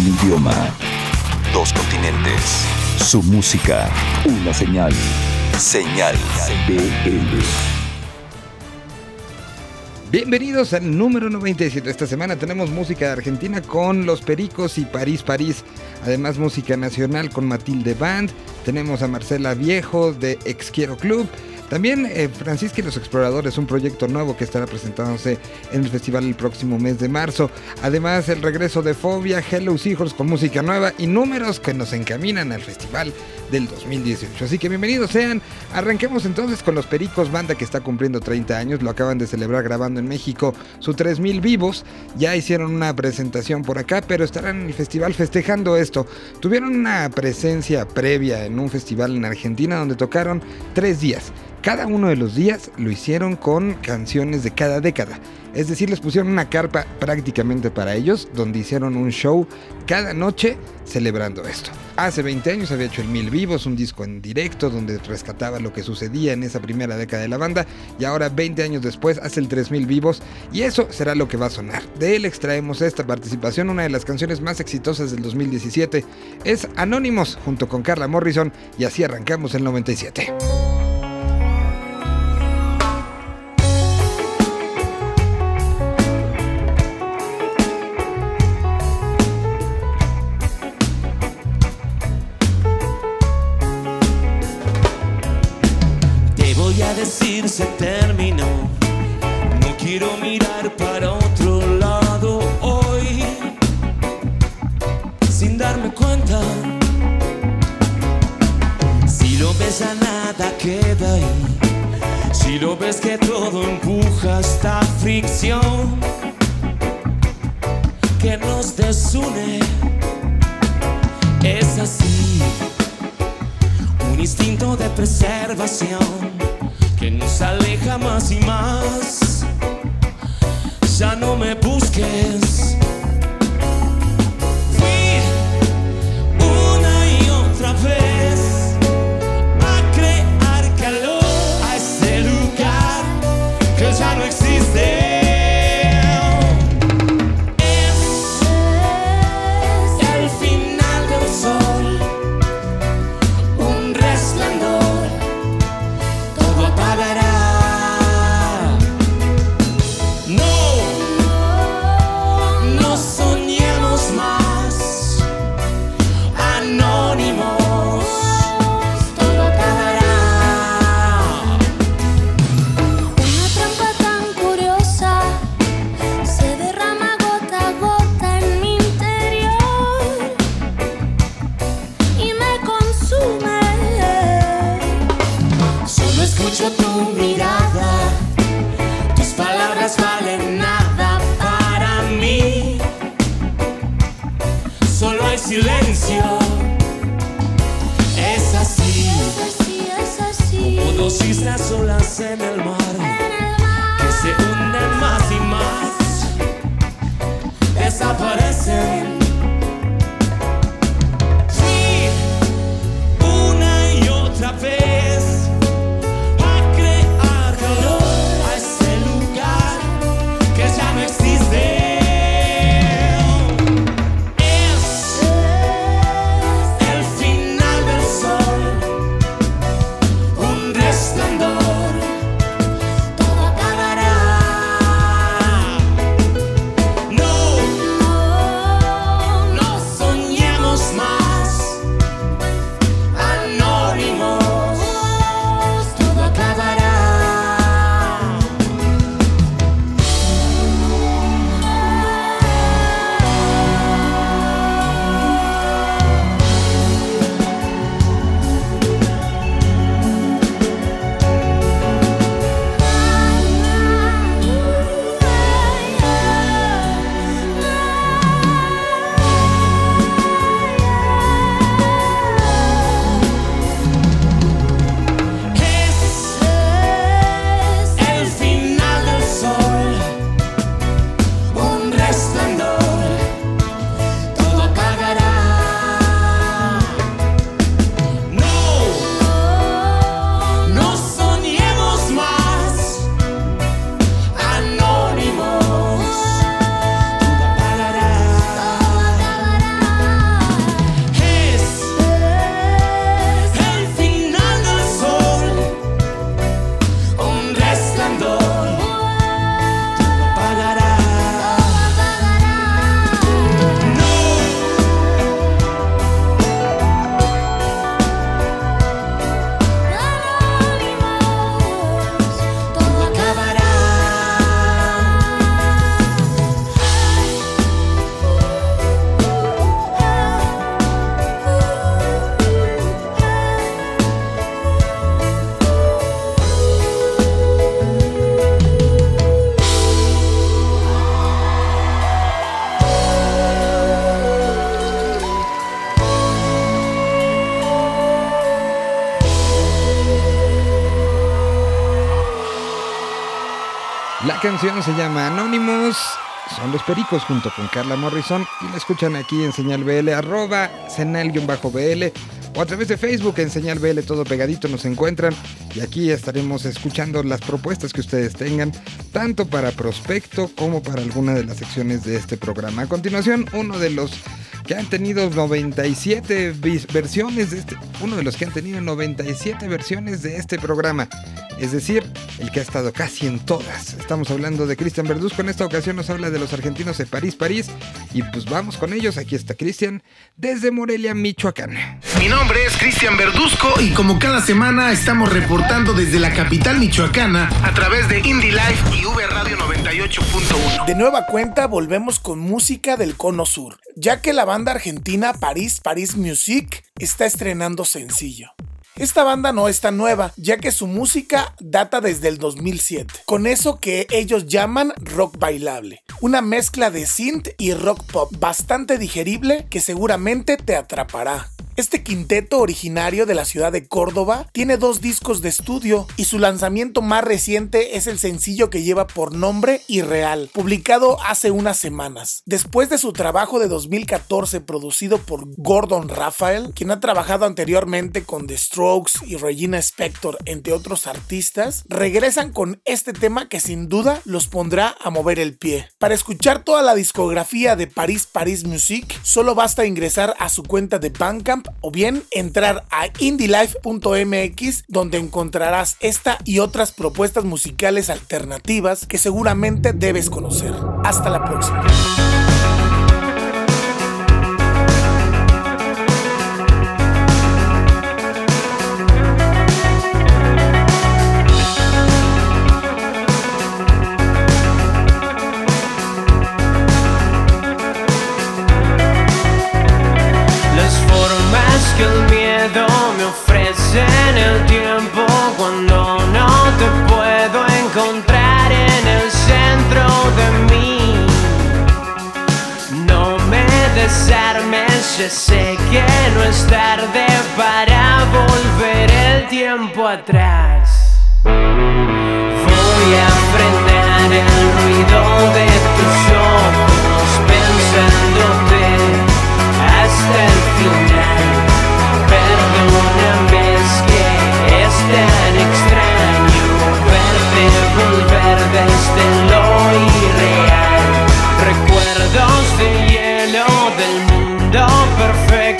Un idioma. Dos continentes. Su música. Una señal. Señal BL. Bienvenidos al número 97. Esta semana tenemos música de Argentina con Los Pericos y París París. Además música nacional con Matilde Band. Tenemos a Marcela Viejo de Ex Quiero Club. También eh, Francisca y los Exploradores, un proyecto nuevo que estará presentándose en el festival el próximo mes de marzo. Además, el regreso de Fobia, Hello Seahorse con música nueva y números que nos encaminan al festival del 2018. Así que bienvenidos sean. Arranquemos entonces con los Pericos, banda que está cumpliendo 30 años. Lo acaban de celebrar grabando en México su 3000 vivos. Ya hicieron una presentación por acá, pero estarán en el festival festejando esto. Tuvieron una presencia previa en un festival en Argentina donde tocaron tres días. Cada uno de los días lo hicieron con canciones de cada década. Es decir, les pusieron una carpa prácticamente para ellos, donde hicieron un show cada noche celebrando esto. Hace 20 años había hecho el Mil Vivos, un disco en directo donde rescataba lo que sucedía en esa primera década de la banda, y ahora 20 años después hace el 3000 Vivos, y eso será lo que va a sonar. De él extraemos esta participación, una de las canciones más exitosas del 2017, es Anónimos junto con Carla Morrison, y así arrancamos el 97. Ves que todo empuja esta fricción que nos desune. Es así un instinto de preservación que nos aleja más y más. Ya no me busques. Se llama Anonymous. Son los Pericos junto con Carla Morrison y la escuchan aquí en Señal BL, arroba senal-bl o a través de Facebook en Señal BL todo pegadito nos encuentran y aquí estaremos escuchando las propuestas que ustedes tengan, tanto para prospecto como para alguna de las secciones de este programa. A continuación, uno de los que han tenido 97 versiones de este, uno de los que han tenido 97 versiones de este programa, es decir, el que ha estado casi en todas. Estamos hablando de Cristian Verduzco, en esta ocasión nos habla de los argentinos de París, París, y pues vamos con ellos, aquí está Cristian, desde Morelia, Michoacán. Mi nombre es Cristian Verduzco y como cada semana estamos reportando desde la capital michoacana a través de Indie Life y V Radio 98.1. De nueva cuenta volvemos con música del Cono Sur, ya que la banda argentina París París Music está estrenando sencillo. Esta banda no es tan nueva, ya que su música data desde el 2007, con eso que ellos llaman rock bailable, una mezcla de synth y rock pop bastante digerible que seguramente te atrapará. Este quinteto originario de la ciudad de Córdoba tiene dos discos de estudio y su lanzamiento más reciente es el sencillo que lleva por nombre Irreal, publicado hace unas semanas. Después de su trabajo de 2014 producido por Gordon Raphael, quien ha trabajado anteriormente con The Strokes y Regina Spector, entre otros artistas, regresan con este tema que sin duda los pondrá a mover el pie. Para escuchar toda la discografía de Paris Paris Music, solo basta ingresar a su cuenta de Bandcamp o bien entrar a indielife.mx donde encontrarás esta y otras propuestas musicales alternativas que seguramente debes conocer. Hasta la próxima. En el tiempo cuando no te puedo encontrar en el centro de mí. No me desarmes, ya sé que no es tarde para volver el tiempo atrás. Voy a frenar el ruido de tus ojos pensándote hasta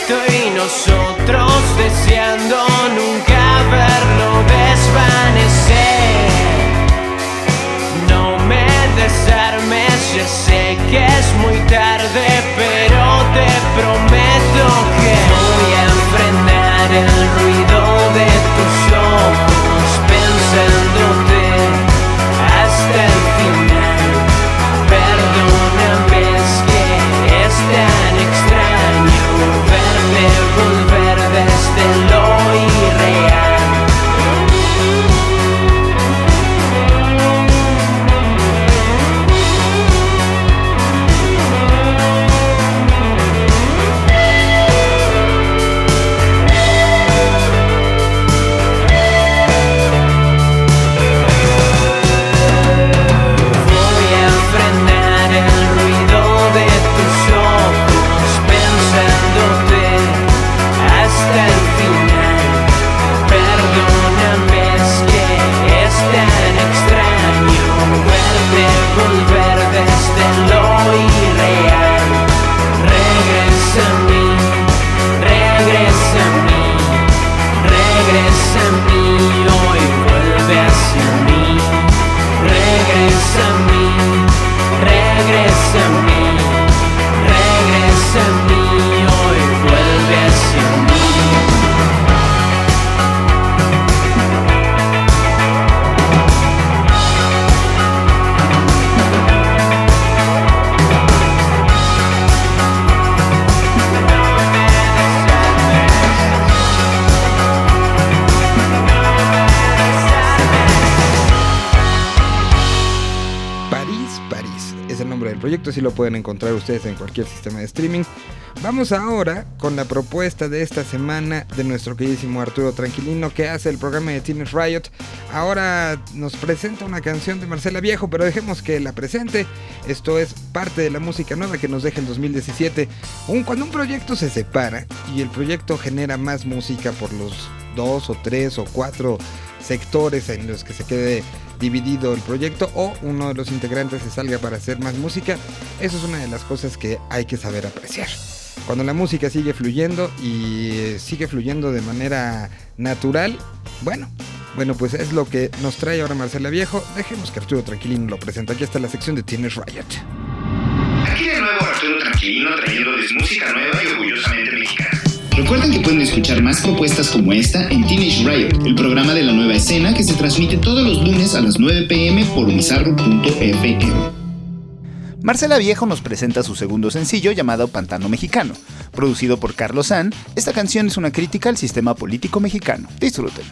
y nosotros deseando nunca verlo desvanecer. No me desarmes, ya sé que es muy tarde, lo pueden encontrar ustedes en cualquier sistema de streaming. Vamos ahora con la propuesta de esta semana de nuestro queridísimo Arturo Tranquilino que hace el programa de Teenage Riot. Ahora nos presenta una canción de Marcela Viejo, pero dejemos que la presente. Esto es parte de la música nueva que nos deja el 2017. Un, cuando un proyecto se separa y el proyecto genera más música por los dos o tres o cuatro sectores en los que se quede dividido el proyecto o uno de los integrantes se salga para hacer más música, eso es una de las cosas que hay que saber apreciar. Cuando la música sigue fluyendo y sigue fluyendo de manera natural, bueno, bueno, pues es lo que nos trae ahora Marcela Viejo. Dejemos que Arturo Tranquilino lo presente. Aquí está la sección de Tienes Riot. Aquí de nuevo Arturo Tranquilino trayéndoles música nueva y orgullosamente mexicana. Recuerden que pueden escuchar más propuestas como esta en Teenage Riot, el programa de la nueva escena que se transmite todos los lunes a las 9 pm por bizarro.fm. Marcela Viejo nos presenta su segundo sencillo llamado Pantano Mexicano. Producido por Carlos San, esta canción es una crítica al sistema político mexicano. Disfruten.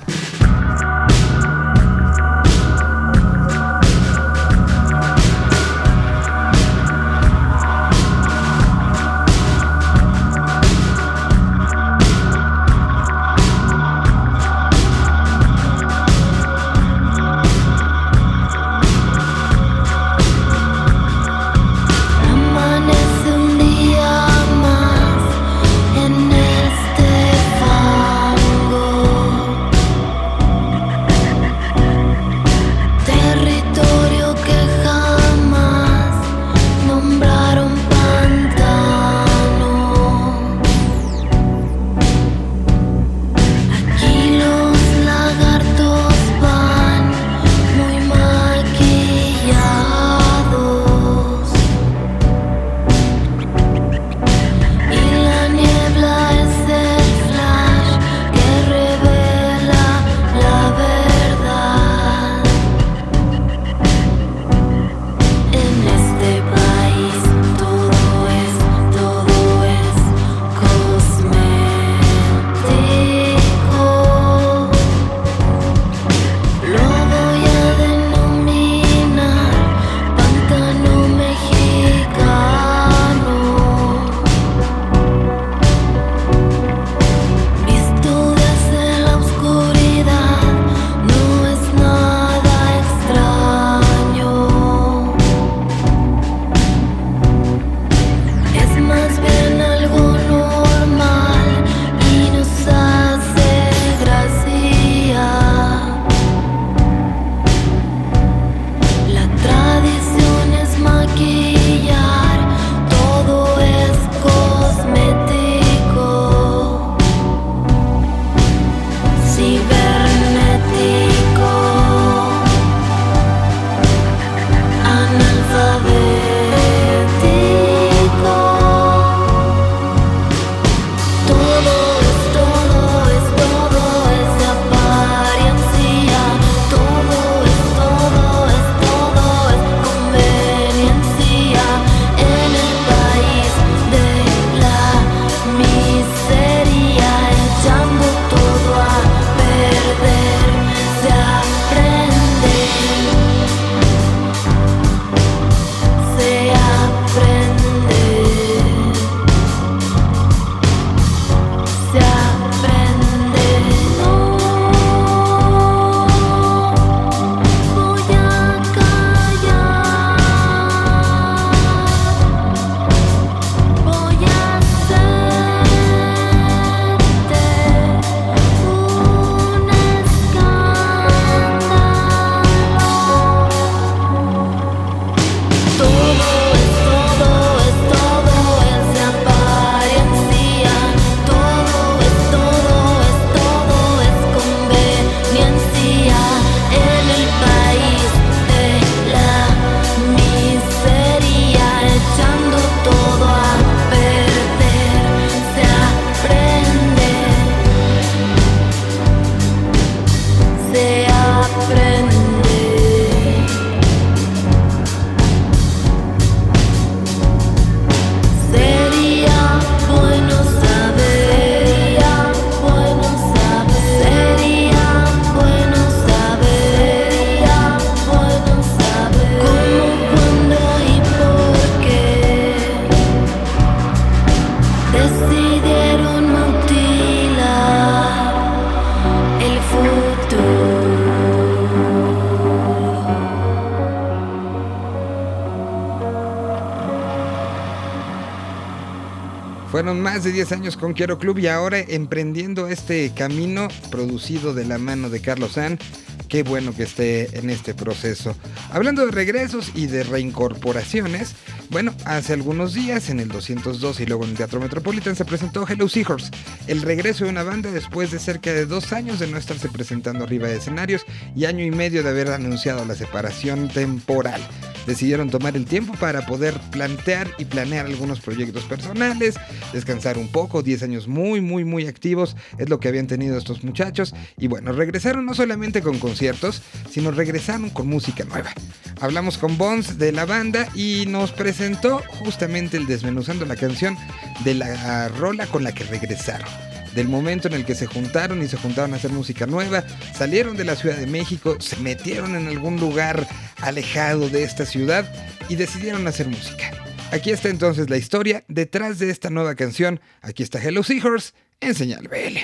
10 años con Quiero Club y ahora emprendiendo este camino producido de la mano de Carlos San. Qué bueno que esté en este proceso. Hablando de regresos y de reincorporaciones, bueno, hace algunos días en el 202 y luego en el Teatro Metropolitan se presentó Hello Seahorse, el regreso de una banda después de cerca de dos años de no estarse presentando arriba de escenarios y año y medio de haber anunciado la separación temporal. Decidieron tomar el tiempo para poder plantear y planear algunos proyectos personales, descansar un poco, 10 años muy, muy, muy activos es lo que habían tenido estos muchachos y bueno, regresaron no solamente con conciertos, sino regresaron con música nueva. Hablamos con Bones de la banda y nos presentó justamente el desmenuzando la canción de la rola con la que regresaron. Del momento en el que se juntaron y se juntaron a hacer música nueva, salieron de la Ciudad de México, se metieron en algún lugar alejado de esta ciudad y decidieron hacer música. Aquí está entonces la historia detrás de esta nueva canción. Aquí está Hello Seahorse en Señal BL.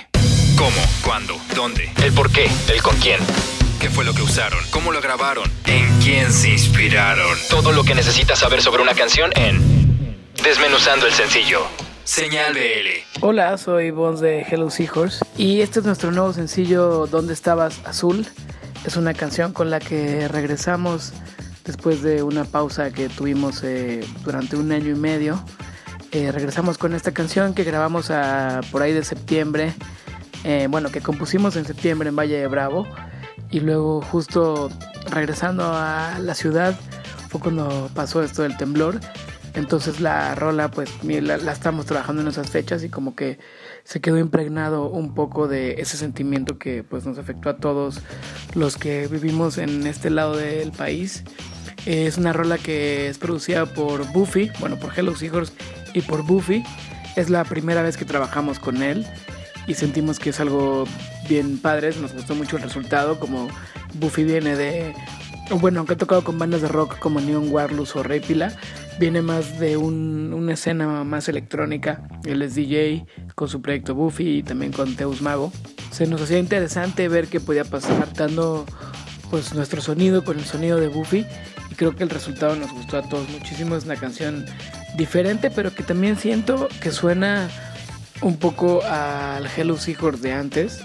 ¿Cómo? ¿Cuándo? ¿Dónde? ¿El por qué? ¿El con quién? ¿Qué fue lo que usaron? ¿Cómo lo grabaron? ¿En quién se inspiraron? Todo lo que necesitas saber sobre una canción en Desmenuzando el sencillo. Señal BL. Hola, soy Bones de Hello Seahorse y este es nuestro nuevo sencillo ¿Dónde estabas azul? Es una canción con la que regresamos después de una pausa que tuvimos eh, durante un año y medio. Eh, regresamos con esta canción que grabamos por ahí de septiembre, eh, bueno, que compusimos en septiembre en Valle de Bravo y luego justo regresando a la ciudad fue cuando pasó esto del temblor. Entonces la rola pues la, la, estamos trabajando en esas fechas y como que se quedó impregnado un poco de ese sentimiento que pues nos afectó a todos los que vivimos en este lado del país. Es una rola que es producida por Buffy, bueno por Hello Seahorse y por Buffy. Es la primera vez que trabajamos con él y sentimos que es algo bien padre, nos gustó mucho el resultado, como Buffy viene de, bueno, aunque ha tocado con bandas de rock como Neon Warlus o Rey Pila, viene más de un, una escena más electrónica, él es DJ con su proyecto Buffy y también con Teus Mago. Se nos hacía interesante ver qué podía pasar dando pues nuestro sonido con el sonido de Buffy y creo que el resultado nos gustó a todos muchísimo, es una canción diferente pero que también siento que suena un poco al Hello Seahorse de antes.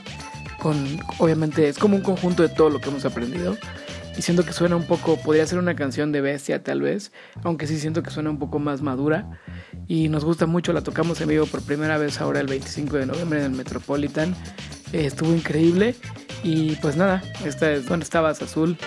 Con, obviamente es como un conjunto de todo lo que hemos aprendido. Y siento que suena un poco, podría ser una canción de bestia tal vez, aunque sí siento que suena un poco más madura. Y nos gusta mucho, la tocamos en vivo por primera vez ahora el 25 de noviembre en el Metropolitan. Eh, estuvo increíble. Y pues nada, esta es donde estabas azul.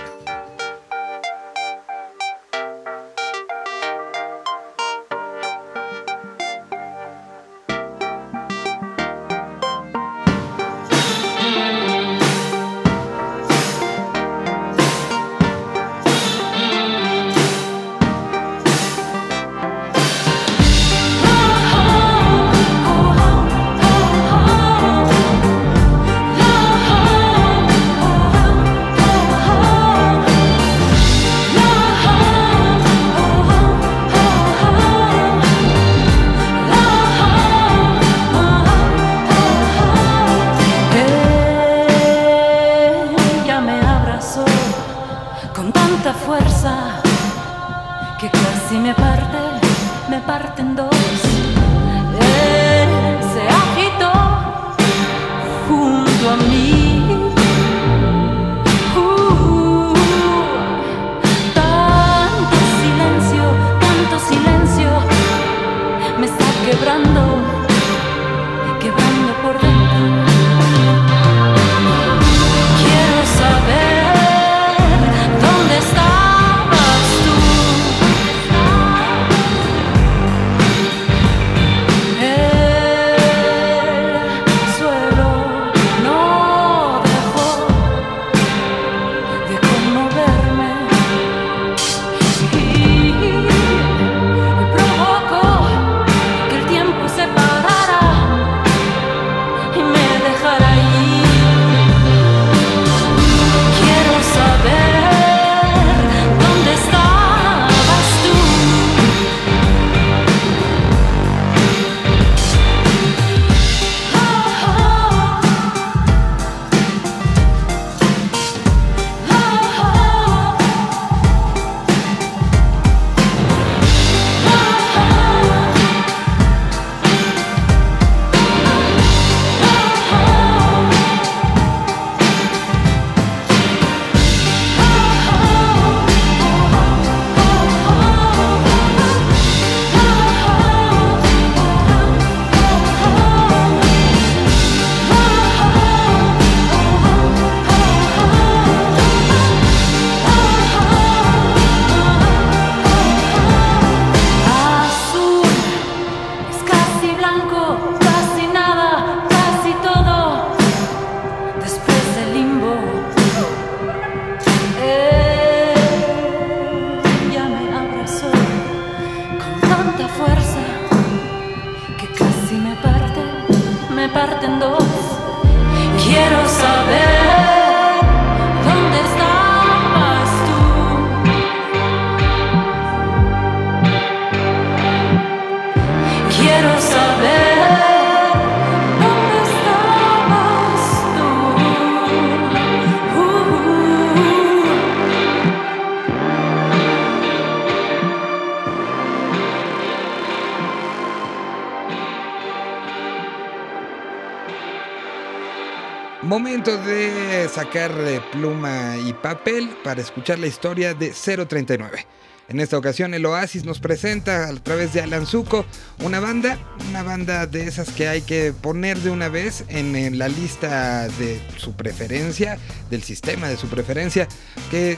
Momento de sacar eh, pluma y papel para escuchar la historia de 039. En esta ocasión el Oasis nos presenta a través de Alan Zuko una banda, una banda de esas que hay que poner de una vez en, la lista de su preferencia, del sistema de su preferencia, que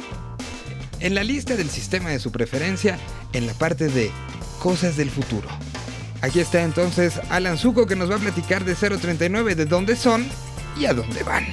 en la lista del sistema de su preferencia, en la parte de cosas del futuro. Aquí está entonces Alan Zuko que nos va a platicar de 039, de dónde son y a dónde van.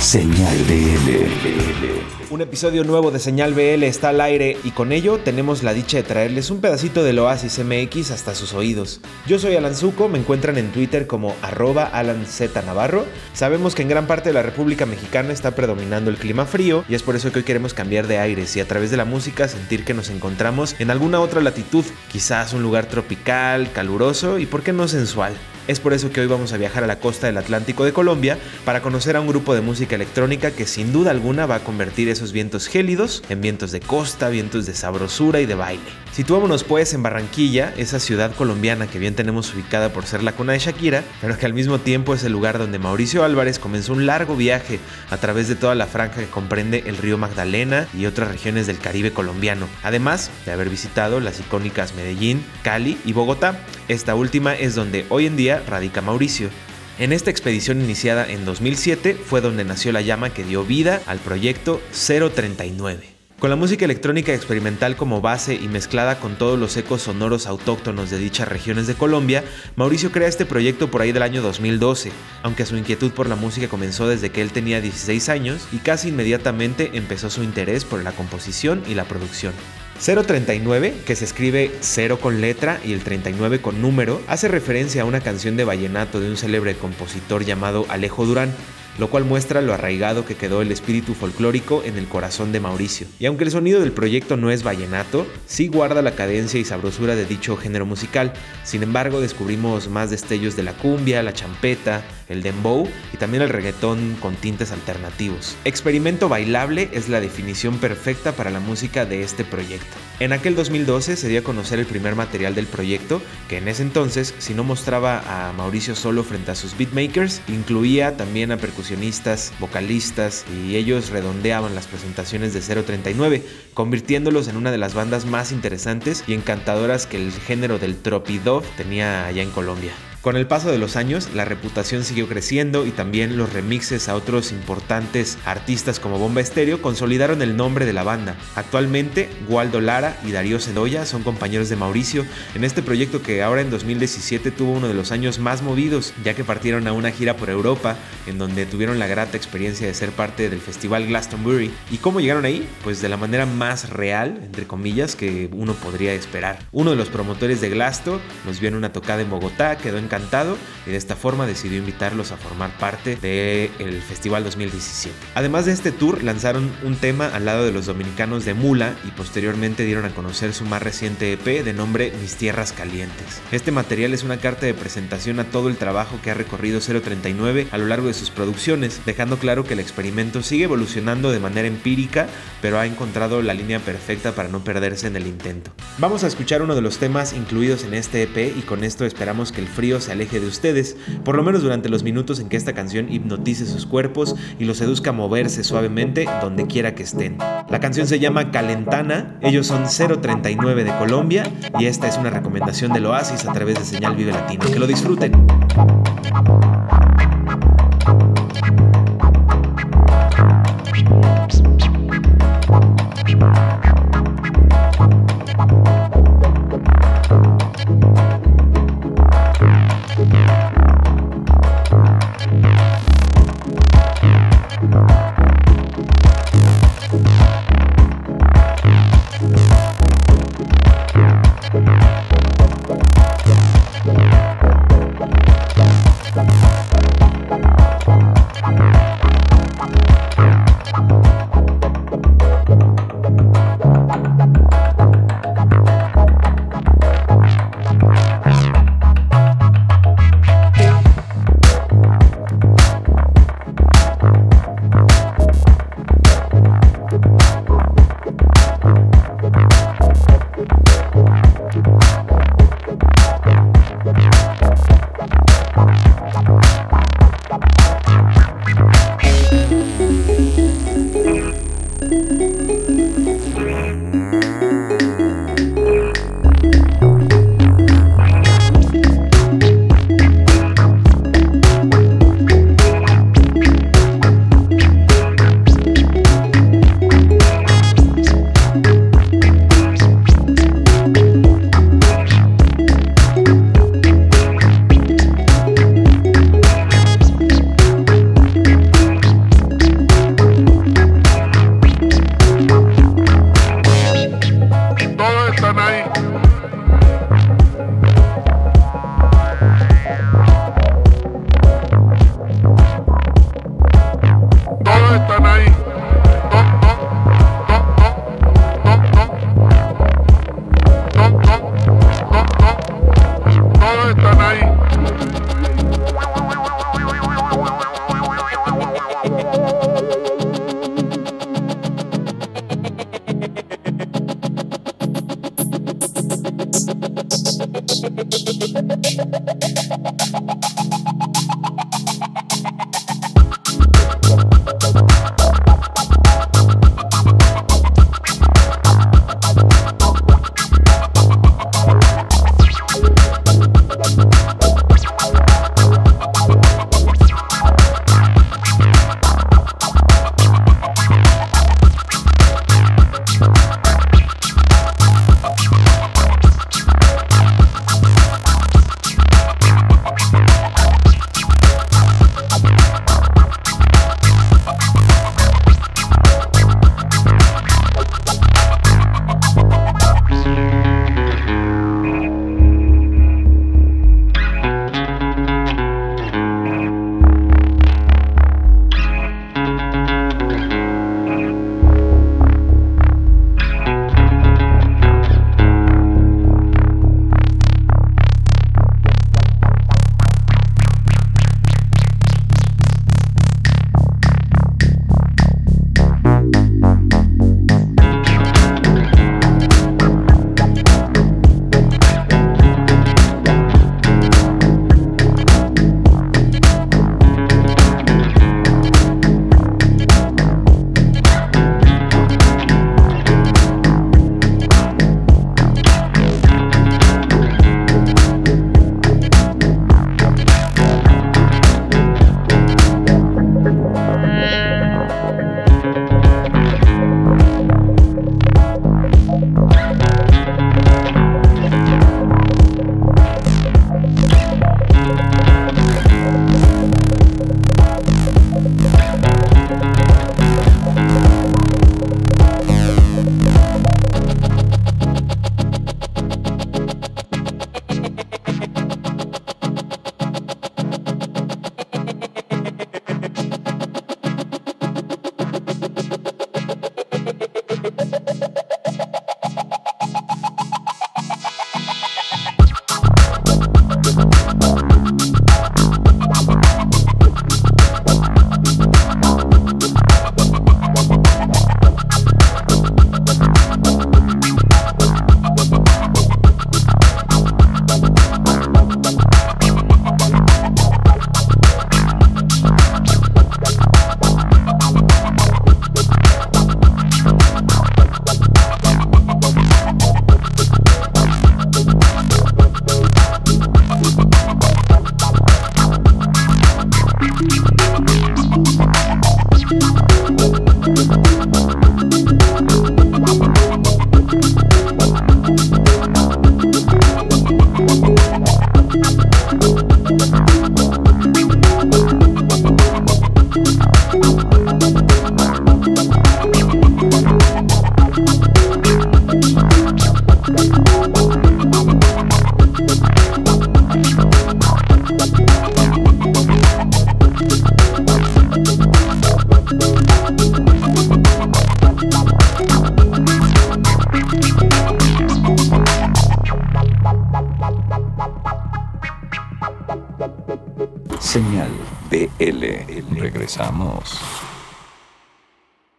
Señal BL. Un episodio nuevo de Señal BL está al aire y con ello tenemos la dicha de traerles un pedacito del Oasis MX hasta sus oídos. Yo soy Alan Zuko, me encuentran en Twitter como arroba Alan Z Navarro. Sabemos que en gran parte de la República Mexicana está predominando el clima frío y es por eso que hoy queremos cambiar de aires y a través de la música sentir que nos encontramos en alguna otra latitud, quizás un lugar tropical, caluroso y por qué no sensual. Es por eso que hoy vamos a viajar a la costa del Atlántico de Colombia para conocer a un grupo de música electrónica que sin duda alguna va a convertir esos vientos gélidos en vientos de costa, vientos de sabrosura y de baile. Situámonos pues en Barranquilla, esa ciudad colombiana que bien tenemos ubicada por ser la cuna de Shakira, pero que al mismo tiempo es el lugar donde Mauricio Álvarez comenzó un largo viaje a través de toda la franja que comprende el río Magdalena y otras regiones del Caribe colombiano, además de haber visitado las icónicas Medellín, Cali y Bogotá. Esta última es donde hoy en día radica Mauricio. En esta expedición iniciada en 2007 fue donde nació la llama que dio vida al proyecto 039. Con la música electrónica experimental como base y mezclada con todos los ecos sonoros autóctonos de dichas regiones de Colombia, Mauricio crea este proyecto por ahí del año 2012, aunque su inquietud por la música comenzó desde que él tenía 16 años y casi inmediatamente empezó su interés por la composición y la producción. 039, que se escribe 0 con letra y el 39 con número, hace referencia a una canción de vallenato de un célebre compositor llamado Alejo Durán, lo cual muestra lo arraigado que quedó el espíritu folclórico en el corazón de Mauricio. Y aunque el sonido del proyecto no es vallenato, sí guarda la cadencia y sabrosura de dicho género musical. Sin embargo, descubrimos más destellos de la cumbia, la champeta, el dembow y también el reggaetón con tintes alternativos. Experimento bailable es la definición perfecta para la música de este proyecto. En aquel 2012 se dio a conocer el primer material del proyecto, que en ese entonces, si no mostraba a Mauricio solo frente a sus beatmakers, incluía también a percusionistas, vocalistas y ellos redondeaban las presentaciones de 039, convirtiéndolos en una de las bandas más interesantes y encantadoras que el género del tropidove tenía allá en Colombia. Con el paso de los años, la reputación siguió creciendo y también los remixes a otros importantes artistas como Bomba Estéreo consolidaron el nombre de la banda. Actualmente, Waldo Lara y Darío Sedoya son compañeros de Mauricio en este proyecto que ahora en 2017 tuvo uno de los años más movidos, ya que partieron a una gira por Europa, en donde tuvieron la grata experiencia de ser parte del festival Glastonbury. ¿Y cómo llegaron ahí? Pues de la manera más real, entre comillas, que uno podría esperar. Uno de los promotores de Glasto nos vio en una tocada en Bogotá, quedó en encantado y de esta forma decidió invitarlos a formar parte del Festival 2017. Además de este tour, lanzaron un tema al lado de los dominicanos de Mula y posteriormente dieron a conocer su más reciente EP de nombre Mis Tierras Calientes. Este material es una carta de presentación a todo el trabajo que ha recorrido 039 a lo largo de sus producciones, dejando claro que el experimento sigue evolucionando de manera empírica, pero ha encontrado la línea perfecta para no perderse en el intento. Vamos a escuchar uno de los temas incluidos en este EP y con esto esperamos que el frío se aleje de ustedes, por lo menos durante los minutos en que esta canción hipnotice sus cuerpos y los seduzca a moverse suavemente donde quiera que estén. La canción se llama Calentana, ellos son 039 de Colombia y esta es una recomendación del Oasis a través de Señal Vive Latino. Que lo disfruten.